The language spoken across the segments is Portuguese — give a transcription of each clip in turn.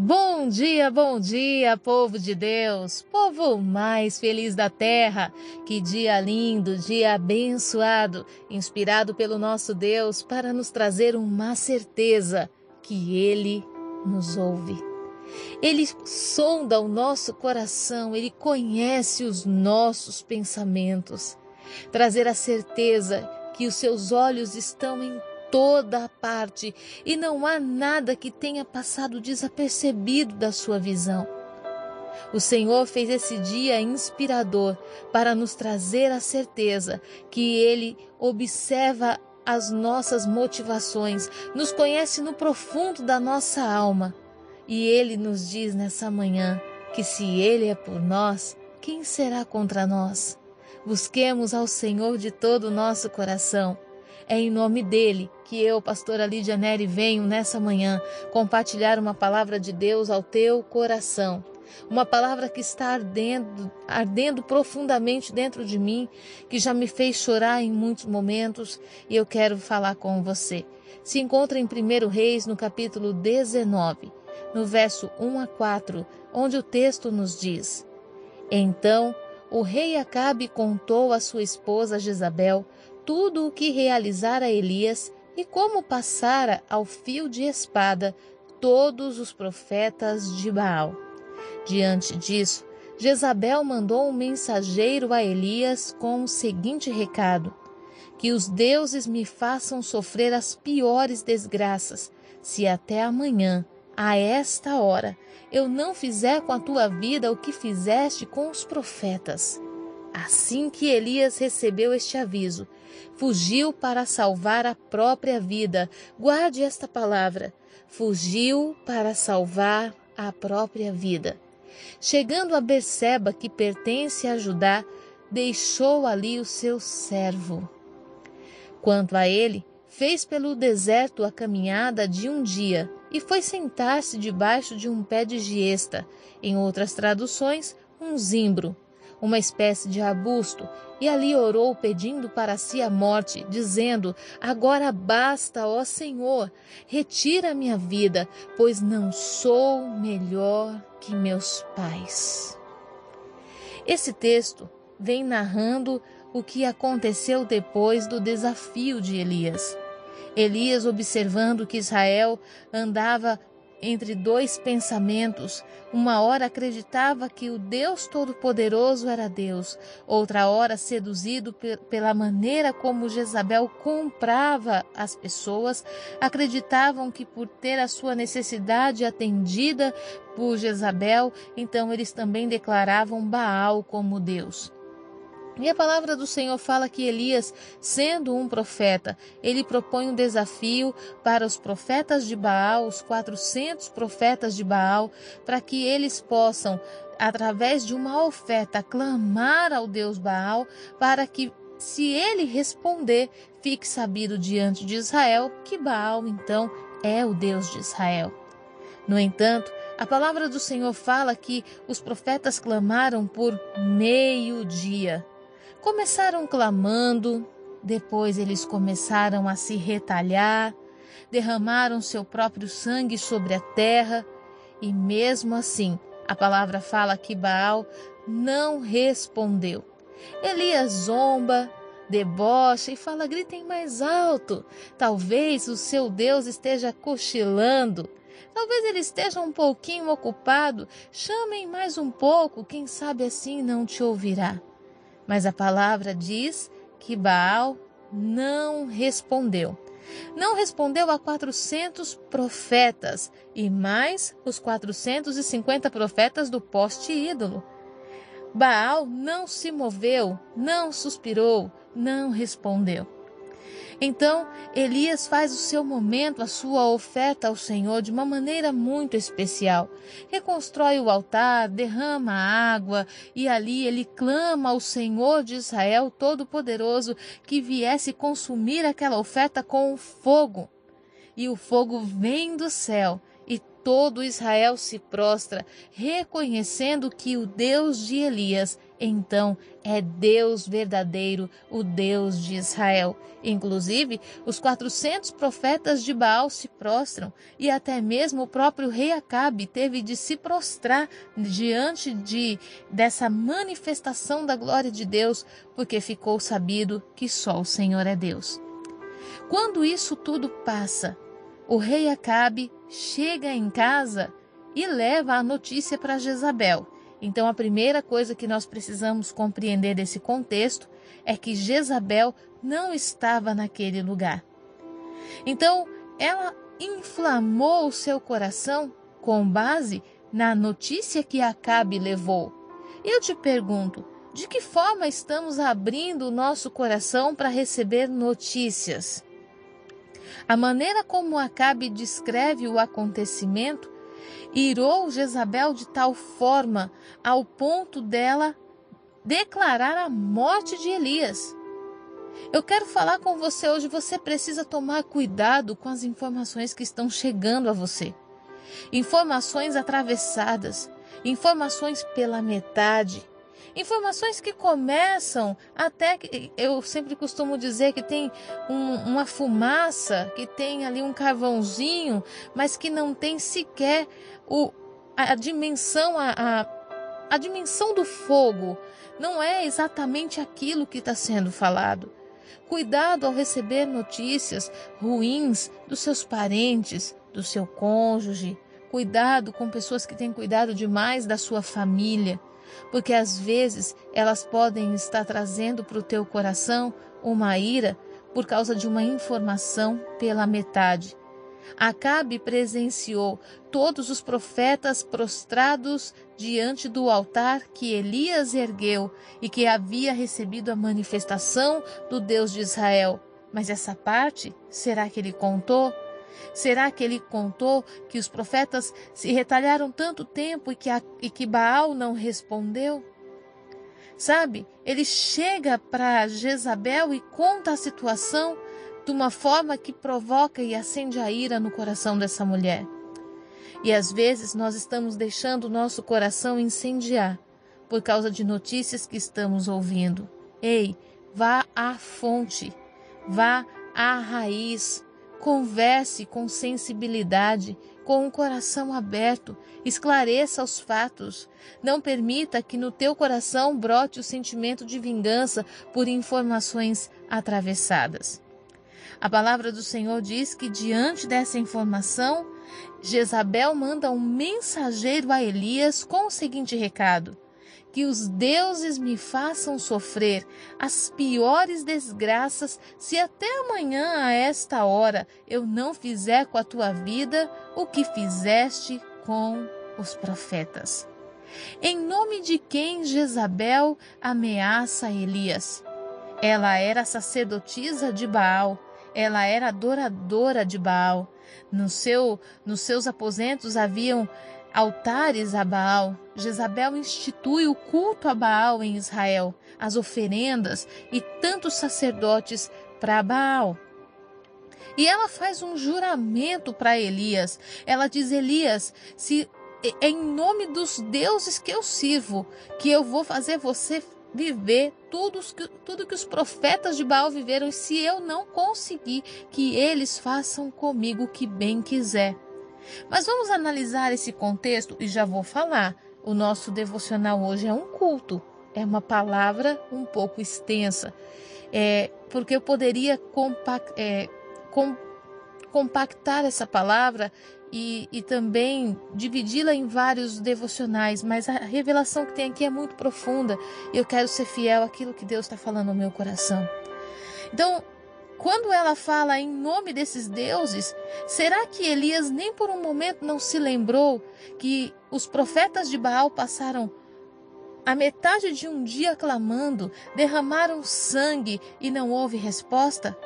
Bom dia, bom dia, povo de Deus, povo mais feliz da terra. Que dia lindo, dia abençoado, inspirado pelo nosso Deus para nos trazer uma certeza que Ele nos ouve. Ele sonda o nosso coração, ele conhece os nossos pensamentos. Trazer a certeza que os seus olhos estão em toda a parte e não há nada que tenha passado desapercebido da sua visão. O Senhor fez esse dia inspirador para nos trazer a certeza que Ele observa as nossas motivações, nos conhece no profundo da nossa alma. E Ele nos diz nessa manhã que se Ele é por nós, quem será contra nós? Busquemos ao Senhor de todo o nosso coração é em nome dele que eu, pastora Lídia Neri, venho nessa manhã compartilhar uma palavra de Deus ao teu coração. Uma palavra que está ardendo, ardendo profundamente dentro de mim, que já me fez chorar em muitos momentos e eu quero falar com você. Se encontra em 1 Reis, no capítulo 19, no verso 1 a 4, onde o texto nos diz: Então o rei Acabe contou à sua esposa Jezabel tudo o que realizara Elias e como passara ao fio de espada todos os profetas de Baal. Diante disso, Jezabel mandou um mensageiro a Elias com o seguinte recado: Que os deuses me façam sofrer as piores desgraças, se até amanhã, a esta hora, eu não fizer com a tua vida o que fizeste com os profetas. Assim que Elias recebeu este aviso, fugiu para salvar a própria vida. Guarde esta palavra: fugiu para salvar a própria vida. Chegando a Berseba, que pertence a Judá, deixou ali o seu servo. Quanto a ele, fez pelo deserto a caminhada de um dia e foi sentar-se debaixo de um pé de giesta, em outras traduções, um zimbro uma espécie de arbusto, e ali orou pedindo para si a morte, dizendo: Agora basta, ó Senhor, retira a minha vida, pois não sou melhor que meus pais. Esse texto vem narrando o que aconteceu depois do desafio de Elias. Elias, observando que Israel andava entre dois pensamentos. Uma hora acreditava que o Deus Todo-Poderoso era Deus, outra hora, seduzido pela maneira como Jezabel comprava as pessoas, acreditavam que por ter a sua necessidade atendida por Jezabel, então eles também declaravam Baal como Deus. E a palavra do Senhor fala que Elias, sendo um profeta, ele propõe um desafio para os profetas de Baal, os 400 profetas de Baal, para que eles possam, através de uma oferta, clamar ao Deus Baal, para que, se ele responder, fique sabido diante de Israel que Baal, então, é o Deus de Israel. No entanto, a palavra do Senhor fala que os profetas clamaram por meio-dia. Começaram clamando, depois eles começaram a se retalhar, derramaram seu próprio sangue sobre a terra, e mesmo assim, a palavra fala que Baal não respondeu. Elias zomba, debocha e fala: gritem mais alto. Talvez o seu Deus esteja cochilando. Talvez ele esteja um pouquinho ocupado. Chamem mais um pouco, quem sabe assim não te ouvirá. Mas a palavra diz que Baal não respondeu. Não respondeu a 400 profetas e mais os 450 profetas do poste ídolo. Baal não se moveu, não suspirou, não respondeu. Então, Elias faz o seu momento, a sua oferta ao Senhor de uma maneira muito especial. Reconstrói o altar, derrama água e ali ele clama ao Senhor de Israel Todo-Poderoso que viesse consumir aquela oferta com fogo. E o fogo vem do céu e todo Israel se prostra, reconhecendo que o Deus de Elias então é Deus verdadeiro, o Deus de Israel. Inclusive, os 400 profetas de Baal se prostram e até mesmo o próprio rei Acabe teve de se prostrar diante de dessa manifestação da glória de Deus, porque ficou sabido que só o Senhor é Deus. Quando isso tudo passa, o rei Acabe chega em casa e leva a notícia para Jezabel. Então, a primeira coisa que nós precisamos compreender desse contexto é que Jezabel não estava naquele lugar. Então, ela inflamou o seu coração com base na notícia que Acabe levou. Eu te pergunto, de que forma estamos abrindo o nosso coração para receber notícias? A maneira como Acabe descreve o acontecimento irou Jezabel de tal forma ao ponto dela declarar a morte de Elias. Eu quero falar com você hoje. Você precisa tomar cuidado com as informações que estão chegando a você. Informações atravessadas, informações pela metade, Informações que começam até que eu sempre costumo dizer que tem um, uma fumaça, que tem ali um carvãozinho, mas que não tem sequer o, a, a dimensão, a, a, a dimensão do fogo. Não é exatamente aquilo que está sendo falado. Cuidado ao receber notícias ruins dos seus parentes, do seu cônjuge. Cuidado com pessoas que têm cuidado demais da sua família porque às vezes elas podem estar trazendo para o teu coração uma ira por causa de uma informação pela metade. Acabe presenciou todos os profetas prostrados diante do altar que Elias ergueu e que havia recebido a manifestação do Deus de Israel. Mas essa parte, será que ele contou? Será que ele contou que os profetas se retalharam tanto tempo e que, a, e que Baal não respondeu? Sabe, ele chega para Jezabel e conta a situação de uma forma que provoca e acende a ira no coração dessa mulher. E às vezes nós estamos deixando o nosso coração incendiar por causa de notícias que estamos ouvindo. Ei, vá à fonte, vá à raiz, Converse com sensibilidade, com o coração aberto, esclareça os fatos. Não permita que no teu coração brote o sentimento de vingança por informações atravessadas. A palavra do Senhor diz que diante dessa informação, Jezabel manda um mensageiro a Elias com o seguinte recado: que os deuses me façam sofrer as piores desgraças, se até amanhã a esta hora eu não fizer com a tua vida o que fizeste com os profetas. Em nome de quem Jezabel ameaça Elias? Ela era sacerdotisa de Baal, ela era adoradora de Baal. No seu, nos seus aposentos haviam altares a Baal. Jezabel institui o culto a Baal em Israel, as oferendas e tantos sacerdotes para Baal. E ela faz um juramento para Elias. Ela diz: Elias, se é em nome dos deuses que eu sirvo, que eu vou fazer você viver tudo, tudo que os profetas de Baal viveram, se eu não conseguir, que eles façam comigo o que bem quiser. Mas vamos analisar esse contexto e já vou falar. O nosso devocional hoje é um culto, é uma palavra um pouco extensa, é, porque eu poderia compact, é, com, compactar essa palavra e, e também dividi-la em vários devocionais, mas a revelação que tem aqui é muito profunda e eu quero ser fiel àquilo que Deus está falando no meu coração. Então, quando ela fala em nome desses deuses, será que Elias nem por um momento não se lembrou que os profetas de Baal passaram a metade de um dia clamando, derramaram sangue e não houve resposta?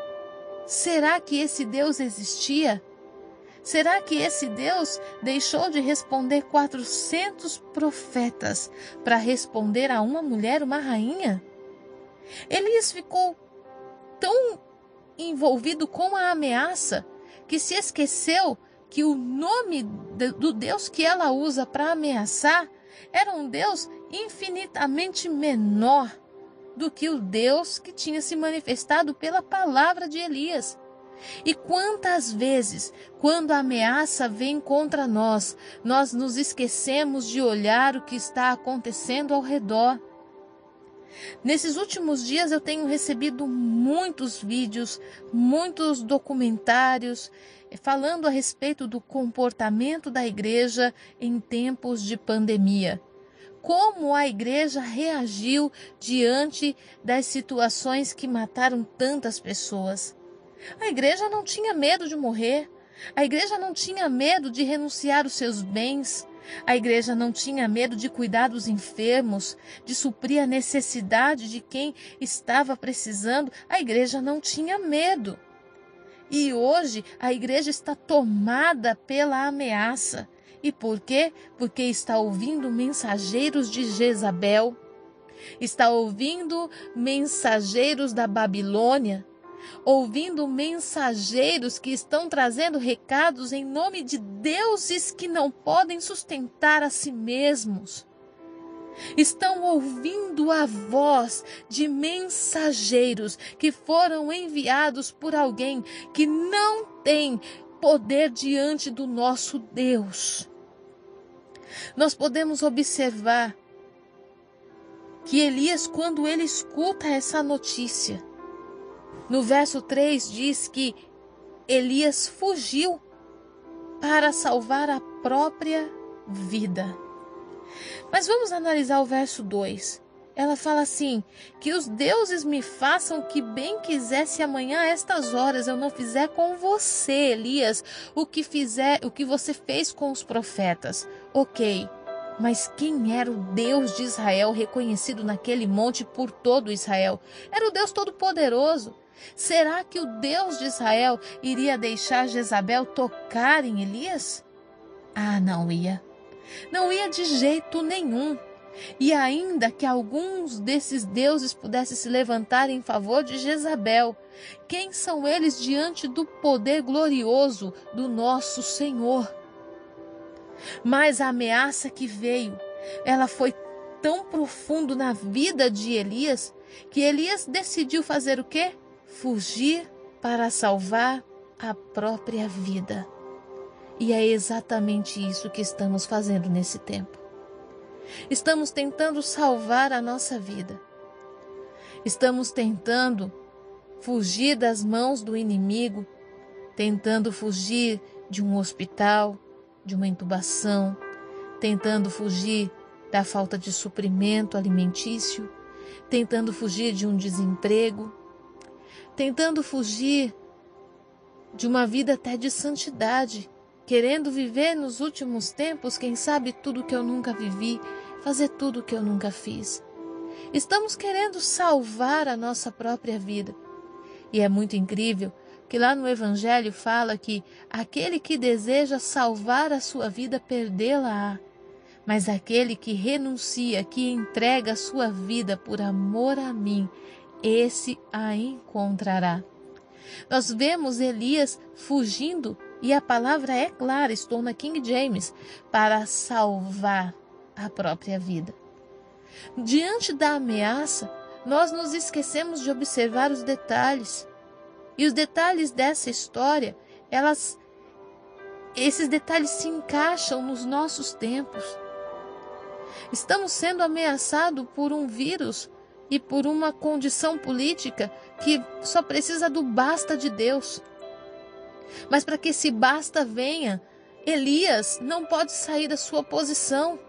Será que esse Deus existia? Será que esse Deus deixou de responder 400 profetas para responder a uma mulher, uma rainha? Elias ficou tão envolvido com a ameaça que se esqueceu que o nome do Deus que ela usa para ameaçar era um Deus infinitamente menor do que o Deus que tinha se manifestado pela palavra de Elias. E quantas vezes, quando a ameaça vem contra nós, nós nos esquecemos de olhar o que está acontecendo ao redor. Nesses últimos dias eu tenho recebido muitos vídeos, muitos documentários eh, falando a respeito do comportamento da igreja em tempos de pandemia como a igreja reagiu diante das situações que mataram tantas pessoas. A igreja não tinha medo de morrer. A igreja não tinha medo de renunciar os seus bens. A igreja não tinha medo de cuidar dos enfermos, de suprir a necessidade de quem estava precisando. A igreja não tinha medo. E hoje a igreja está tomada pela ameaça. E por quê? Porque está ouvindo mensageiros de Jezabel, está ouvindo mensageiros da Babilônia, ouvindo mensageiros que estão trazendo recados em nome de deuses que não podem sustentar a si mesmos. Estão ouvindo a voz de mensageiros que foram enviados por alguém que não tem poder diante do nosso Deus nós podemos observar que Elias, quando ele escuta essa notícia, no verso 3 diz que Elias fugiu para salvar a própria vida. Mas vamos analisar o verso 2. Ela fala assim: Que os deuses me façam que bem quiser se amanhã a estas horas eu não fizer com você, Elias, o que fizer, o que você fez com os profetas. OK. Mas quem era o Deus de Israel reconhecido naquele monte por todo Israel? Era o Deus Todo-Poderoso. Será que o Deus de Israel iria deixar Jezabel tocar em Elias? Ah, não ia. Não ia de jeito nenhum. E ainda que alguns desses deuses pudessem se levantar em favor de Jezabel, quem são eles diante do poder glorioso do nosso Senhor? Mas a ameaça que veio, ela foi tão profundo na vida de Elias que Elias decidiu fazer o quê? Fugir para salvar a própria vida. E é exatamente isso que estamos fazendo nesse tempo. Estamos tentando salvar a nossa vida. Estamos tentando fugir das mãos do inimigo, tentando fugir de um hospital, de uma intubação, tentando fugir da falta de suprimento alimentício, tentando fugir de um desemprego, tentando fugir de uma vida até de santidade, querendo viver nos últimos tempos, quem sabe tudo que eu nunca vivi, fazer tudo que eu nunca fiz. Estamos querendo salvar a nossa própria vida. E é muito incrível que lá no Evangelho fala que aquele que deseja salvar a sua vida, perdê-la-á. Mas aquele que renuncia, que entrega a sua vida por amor a mim, esse a encontrará. Nós vemos Elias fugindo e a palavra é clara, estou na King James, para salvar a própria vida. Diante da ameaça, nós nos esquecemos de observar os detalhes. E os detalhes dessa história, elas esses detalhes se encaixam nos nossos tempos. Estamos sendo ameaçados por um vírus e por uma condição política que só precisa do basta de Deus. Mas para que esse basta venha, Elias não pode sair da sua posição.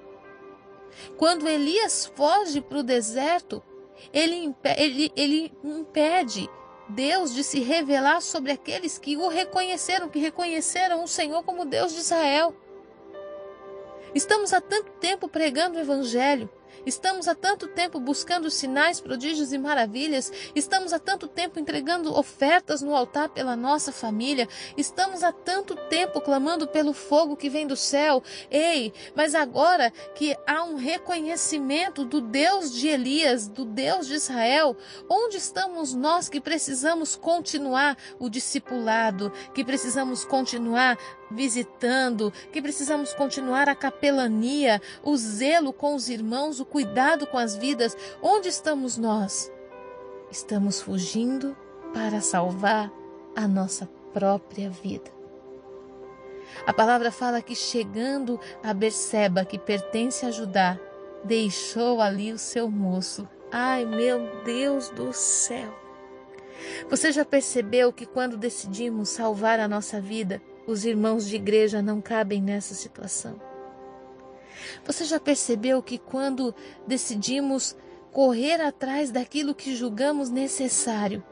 Quando Elias foge para o deserto, ele, ele, ele impede Deus de se revelar sobre aqueles que o reconheceram, que reconheceram o Senhor como Deus de Israel. Estamos há tanto tempo pregando o Evangelho, Estamos há tanto tempo buscando sinais, prodígios e maravilhas. Estamos há tanto tempo entregando ofertas no altar pela nossa família. Estamos há tanto tempo clamando pelo fogo que vem do céu. Ei, mas agora que há um reconhecimento do Deus de Elias, do Deus de Israel, onde estamos nós que precisamos continuar o discipulado, que precisamos continuar visitando, que precisamos continuar a capelania, o zelo com os irmãos, o cuidado com as vidas, onde estamos nós? Estamos fugindo para salvar a nossa própria vida. A palavra fala que chegando a Berseba, que pertence a Judá, deixou ali o seu moço. Ai, meu Deus do céu! Você já percebeu que quando decidimos salvar a nossa vida, os irmãos de igreja não cabem nessa situação? Você já percebeu que quando decidimos correr atrás daquilo que julgamos necessário,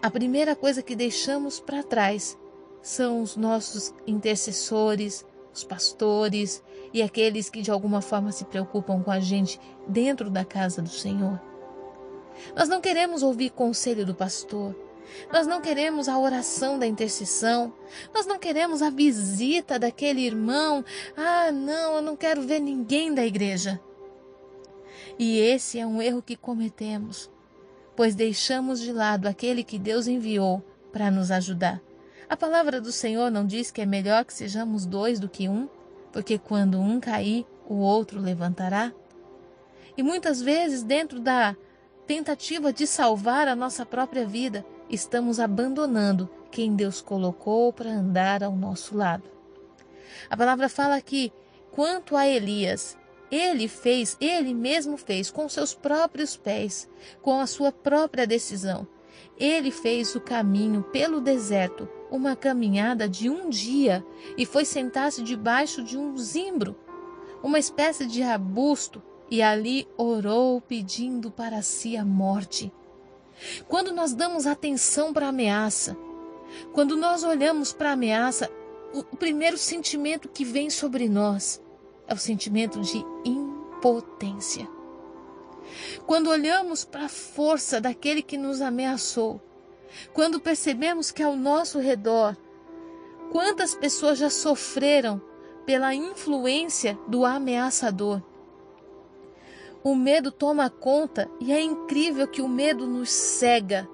a primeira coisa que deixamos para trás são os nossos intercessores, os pastores e aqueles que de alguma forma se preocupam com a gente dentro da casa do Senhor. Nós não queremos ouvir conselho do pastor. Nós não queremos a oração da intercessão. Nós não queremos a visita daquele irmão. Ah, não, eu não quero ver ninguém da igreja. E esse é um erro que cometemos, pois deixamos de lado aquele que Deus enviou para nos ajudar. A palavra do Senhor não diz que é melhor que sejamos dois do que um, porque quando um cair, o outro levantará? E muitas vezes, dentro da tentativa de salvar a nossa própria vida, estamos abandonando quem Deus colocou para andar ao nosso lado. A palavra fala que, quanto a Elias, ele fez, ele mesmo fez com seus próprios pés, com a sua própria decisão. Ele fez o caminho pelo deserto, uma caminhada de um dia, e foi sentar-se debaixo de um zimbro, uma espécie de arbusto, e ali orou pedindo para si a morte. Quando nós damos atenção para a ameaça, quando nós olhamos para a ameaça, o primeiro sentimento que vem sobre nós é o sentimento de impotência. Quando olhamos para a força daquele que nos ameaçou, quando percebemos que ao nosso redor, quantas pessoas já sofreram pela influência do ameaçador, o medo toma conta e é incrível que o medo nos cega.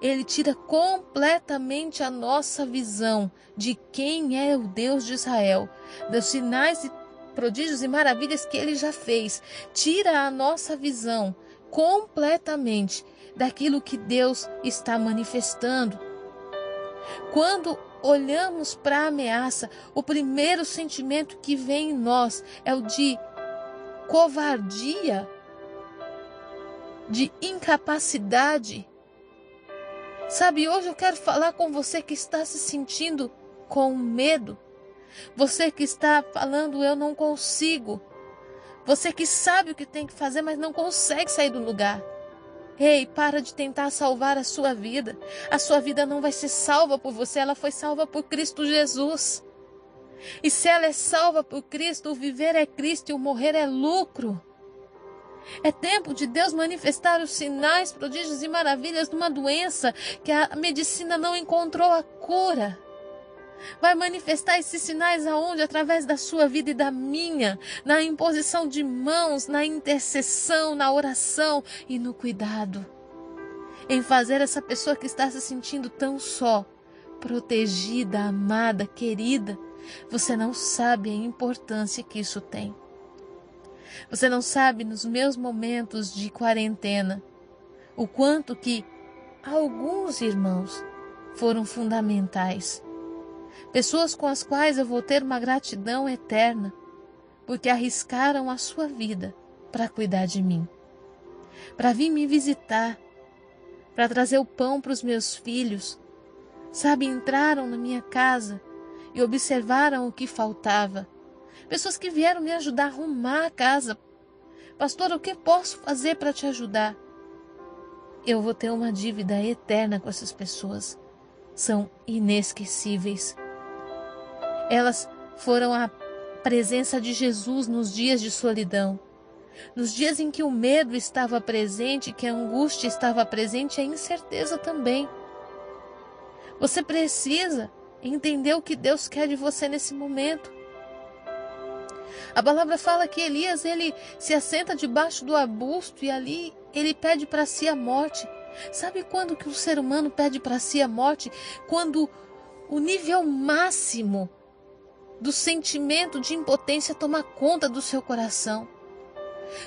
Ele tira completamente a nossa visão de quem é o Deus de Israel, dos sinais e prodígios e maravilhas que ele já fez. Tira a nossa visão completamente daquilo que Deus está manifestando. Quando olhamos para a ameaça, o primeiro sentimento que vem em nós é o de covardia, de incapacidade. Sabe, hoje eu quero falar com você que está se sentindo com medo. Você que está falando, eu não consigo. Você que sabe o que tem que fazer, mas não consegue sair do lugar. Ei, para de tentar salvar a sua vida. A sua vida não vai ser salva por você, ela foi salva por Cristo Jesus. E se ela é salva por Cristo, o viver é Cristo e o morrer é lucro. É tempo de Deus manifestar os sinais, prodígios e maravilhas de uma doença que a medicina não encontrou a cura. Vai manifestar esses sinais aonde? Através da sua vida e da minha, na imposição de mãos, na intercessão, na oração e no cuidado. Em fazer essa pessoa que está se sentindo tão só, protegida, amada, querida, você não sabe a importância que isso tem. Você não sabe nos meus momentos de quarentena o quanto que alguns irmãos foram fundamentais. Pessoas com as quais eu vou ter uma gratidão eterna, porque arriscaram a sua vida para cuidar de mim, para vir me visitar, para trazer o pão para os meus filhos. Sabe, entraram na minha casa e observaram o que faltava. Pessoas que vieram me ajudar a arrumar a casa. Pastor, o que posso fazer para te ajudar? Eu vou ter uma dívida eterna com essas pessoas. São inesquecíveis. Elas foram a presença de Jesus nos dias de solidão. Nos dias em que o medo estava presente, que a angústia estava presente, a incerteza também. Você precisa entender o que Deus quer de você nesse momento. A palavra fala que Elias ele se assenta debaixo do arbusto e ali ele pede para si a morte. Sabe quando que o ser humano pede para si a morte? Quando o nível máximo do sentimento de impotência tomar conta do seu coração.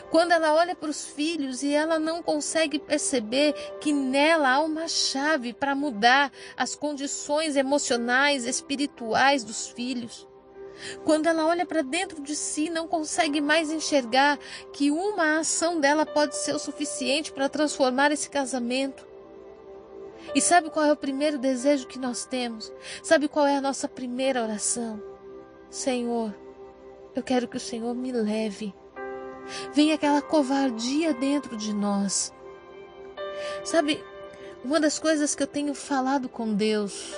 Quando ela olha para os filhos e ela não consegue perceber que nela há uma chave para mudar as condições emocionais, espirituais dos filhos. Quando ela olha para dentro de si, não consegue mais enxergar que uma ação dela pode ser o suficiente para transformar esse casamento. E sabe qual é o primeiro desejo que nós temos? Sabe qual é a nossa primeira oração? Senhor, eu quero que o Senhor me leve. Vem aquela covardia dentro de nós. Sabe, uma das coisas que eu tenho falado com Deus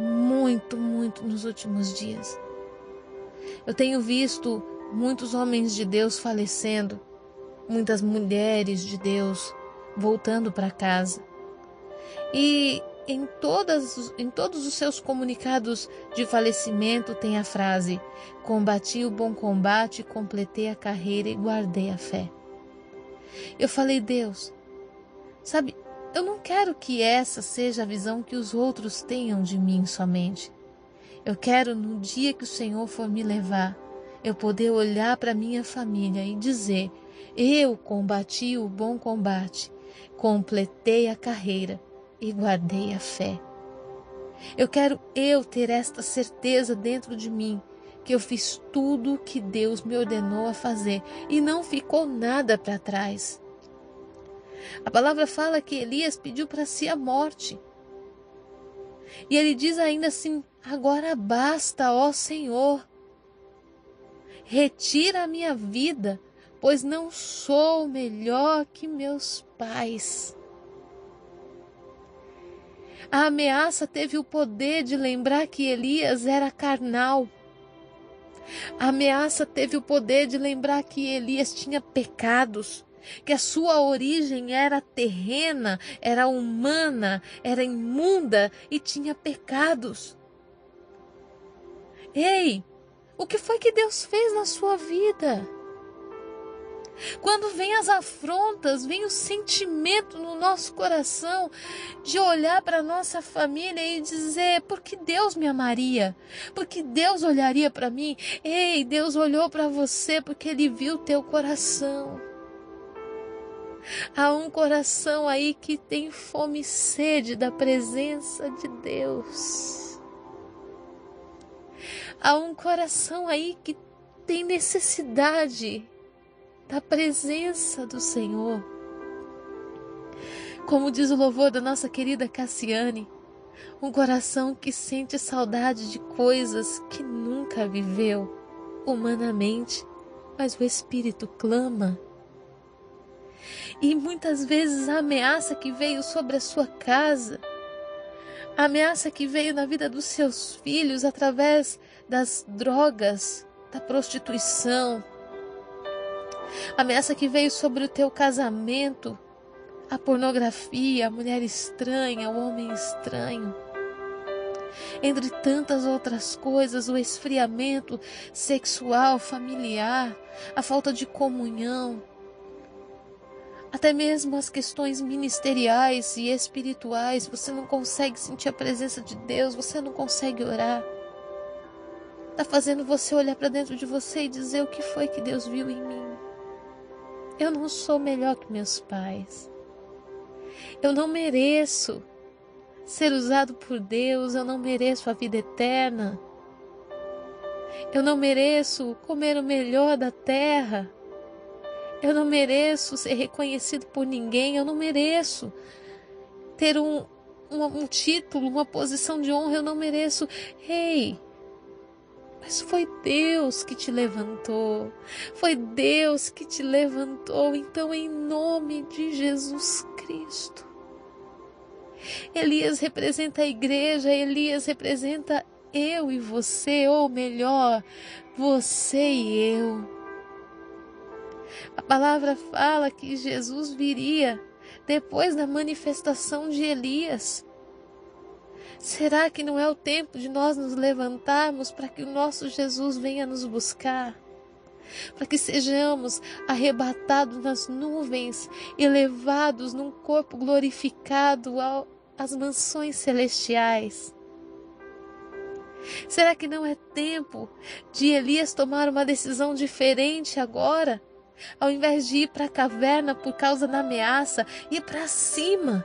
muito, muito nos últimos dias. Eu tenho visto muitos homens de Deus falecendo, muitas mulheres de Deus voltando para casa. E em, todas, em todos os seus comunicados de falecimento tem a frase: Combati o bom combate, completei a carreira e guardei a fé. Eu falei, Deus, sabe, eu não quero que essa seja a visão que os outros tenham de mim somente. Eu quero, no dia que o Senhor for me levar, eu poder olhar para minha família e dizer: Eu combati o bom combate, completei a carreira e guardei a fé. Eu quero eu ter esta certeza dentro de mim que eu fiz tudo o que Deus me ordenou a fazer e não ficou nada para trás. A palavra fala que Elias pediu para si a morte. E ele diz ainda assim: Agora basta, ó Senhor. Retira a minha vida, pois não sou melhor que meus pais. A ameaça teve o poder de lembrar que Elias era carnal. A ameaça teve o poder de lembrar que Elias tinha pecados, que a sua origem era terrena, era humana, era imunda e tinha pecados. Ei, o que foi que Deus fez na sua vida? Quando vem as afrontas, vem o sentimento no nosso coração de olhar para nossa família e dizer: por que Deus me amaria? Por que Deus olharia para mim? Ei, Deus olhou para você porque Ele viu teu coração. Há um coração aí que tem fome e sede da presença de Deus. Há um coração aí que tem necessidade da presença do Senhor. Como diz o louvor da nossa querida Cassiane, um coração que sente saudade de coisas que nunca viveu humanamente, mas o Espírito clama. E muitas vezes a ameaça que veio sobre a sua casa, a ameaça que veio na vida dos seus filhos através das drogas, da prostituição, ameaça que veio sobre o teu casamento, a pornografia, a mulher estranha, o homem estranho. Entre tantas outras coisas, o esfriamento sexual, familiar, a falta de comunhão, até mesmo as questões ministeriais e espirituais, você não consegue sentir a presença de Deus, você não consegue orar. Está fazendo você olhar para dentro de você e dizer o que foi que Deus viu em mim. Eu não sou melhor que meus pais. Eu não mereço ser usado por Deus, eu não mereço a vida eterna. Eu não mereço comer o melhor da terra. Eu não mereço ser reconhecido por ninguém, eu não mereço ter um, um, um título, uma posição de honra, eu não mereço. Ei, hey, mas foi Deus que te levantou. Foi Deus que te levantou. Então, em nome de Jesus Cristo. Elias representa a igreja, Elias representa eu e você, ou melhor, você e eu. A palavra fala que Jesus viria depois da manifestação de Elias. Será que não é o tempo de nós nos levantarmos para que o nosso Jesus venha nos buscar? Para que sejamos arrebatados nas nuvens e levados num corpo glorificado às mansões celestiais? Será que não é tempo de Elias tomar uma decisão diferente agora? Ao invés de ir para a caverna por causa da ameaça, ir para cima.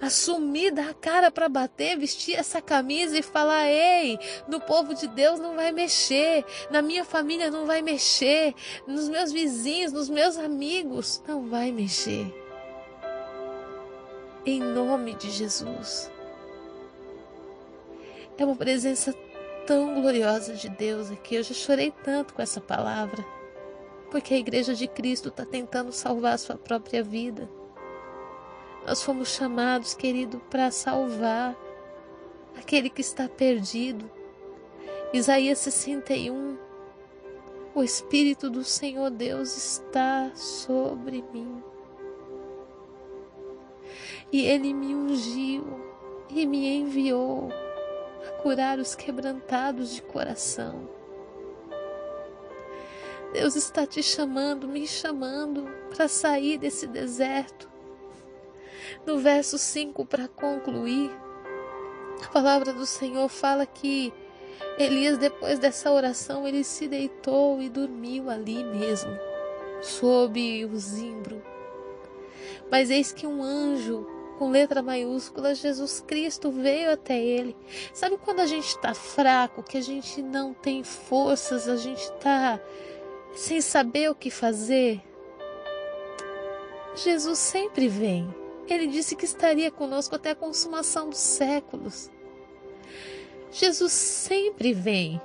Assumir, dar a cara para bater, vestir essa camisa e falar: ei, no povo de Deus não vai mexer, na minha família não vai mexer, nos meus vizinhos, nos meus amigos, não vai mexer. Em nome de Jesus. É uma presença tão gloriosa de Deus aqui. Eu já chorei tanto com essa palavra. Porque a igreja de Cristo está tentando salvar a sua própria vida. Nós fomos chamados, querido, para salvar aquele que está perdido. Isaías 61. O Espírito do Senhor Deus está sobre mim. E ele me ungiu e me enviou a curar os quebrantados de coração. Deus está te chamando, me chamando para sair desse deserto. No verso 5, para concluir, a palavra do Senhor fala que Elias, depois dessa oração, ele se deitou e dormiu ali mesmo, sob o zimbro. Mas eis que um anjo com letra maiúscula, Jesus Cristo veio até ele. Sabe quando a gente está fraco, que a gente não tem forças, a gente está sem saber o que fazer? Jesus sempre vem. Ele disse que estaria conosco até a consumação dos séculos. Jesus sempre vem.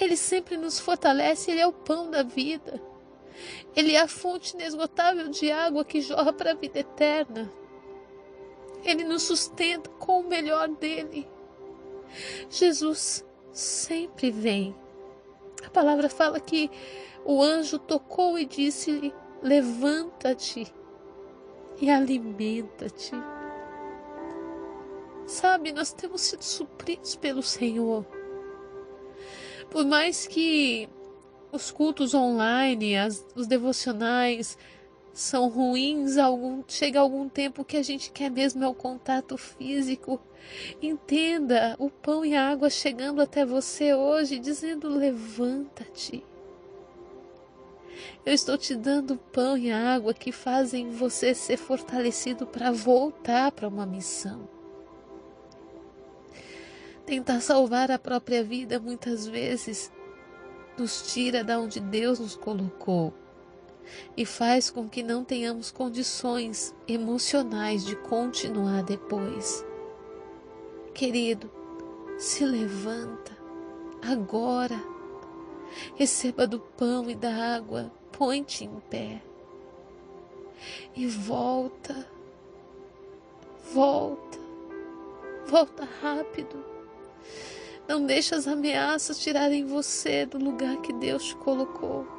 Ele sempre nos fortalece, ele é o pão da vida. Ele é a fonte inesgotável de água que jorra para a vida eterna. Ele nos sustenta com o melhor dele. Jesus sempre vem. A palavra fala que o anjo tocou e disse-lhe: Levanta-te e alimenta-te. Sabe, nós temos sido supridos pelo Senhor. Por mais que os cultos online, as, os devocionais, são ruins, algum, chega algum tempo que a gente quer mesmo é o contato físico. Entenda o pão e a água chegando até você hoje, dizendo: levanta-te. Eu estou te dando pão e água que fazem você ser fortalecido para voltar para uma missão. Tentar salvar a própria vida muitas vezes nos tira da onde Deus nos colocou e faz com que não tenhamos condições emocionais de continuar depois. Querido, se levanta agora, receba do pão e da água, põe-te em pé e volta, volta, volta rápido. Não deixe as ameaças tirarem você do lugar que Deus te colocou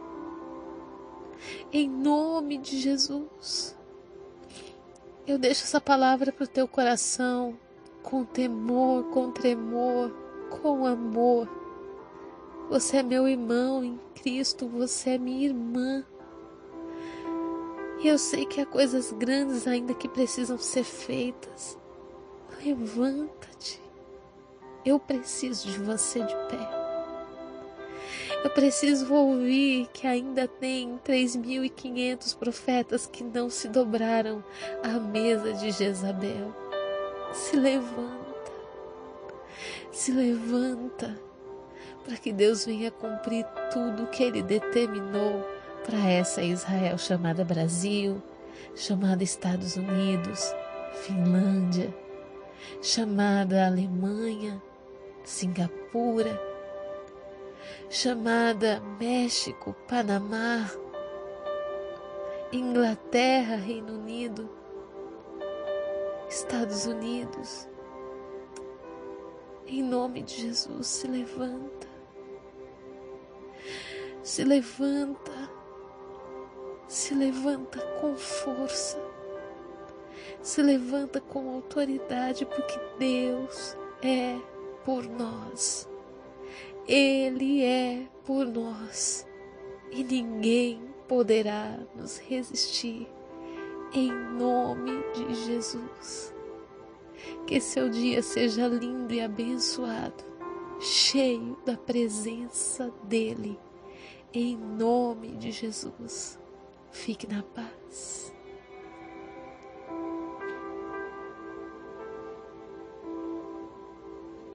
em nome de Jesus. Eu deixo essa palavra para o teu coração com temor, com tremor, com amor. Você é meu irmão em Cristo, você é minha irmã. E eu sei que há coisas grandes ainda que precisam ser feitas. Levanta-te. Eu preciso de você de pé. Eu preciso ouvir que ainda tem 3.500 profetas que não se dobraram à mesa de Jezabel. Se levanta, se levanta, para que Deus venha cumprir tudo o que Ele determinou para essa Israel chamada Brasil, chamada Estados Unidos, Finlândia, chamada Alemanha, Singapura chamada México, Panamá, Inglaterra, Reino Unido, Estados Unidos. Em nome de Jesus, se levanta. Se levanta. Se levanta com força. Se levanta com autoridade, porque Deus é por nós. Ele é por nós e ninguém poderá nos resistir. Em nome de Jesus. Que seu dia seja lindo e abençoado, cheio da presença dEle. Em nome de Jesus. Fique na paz.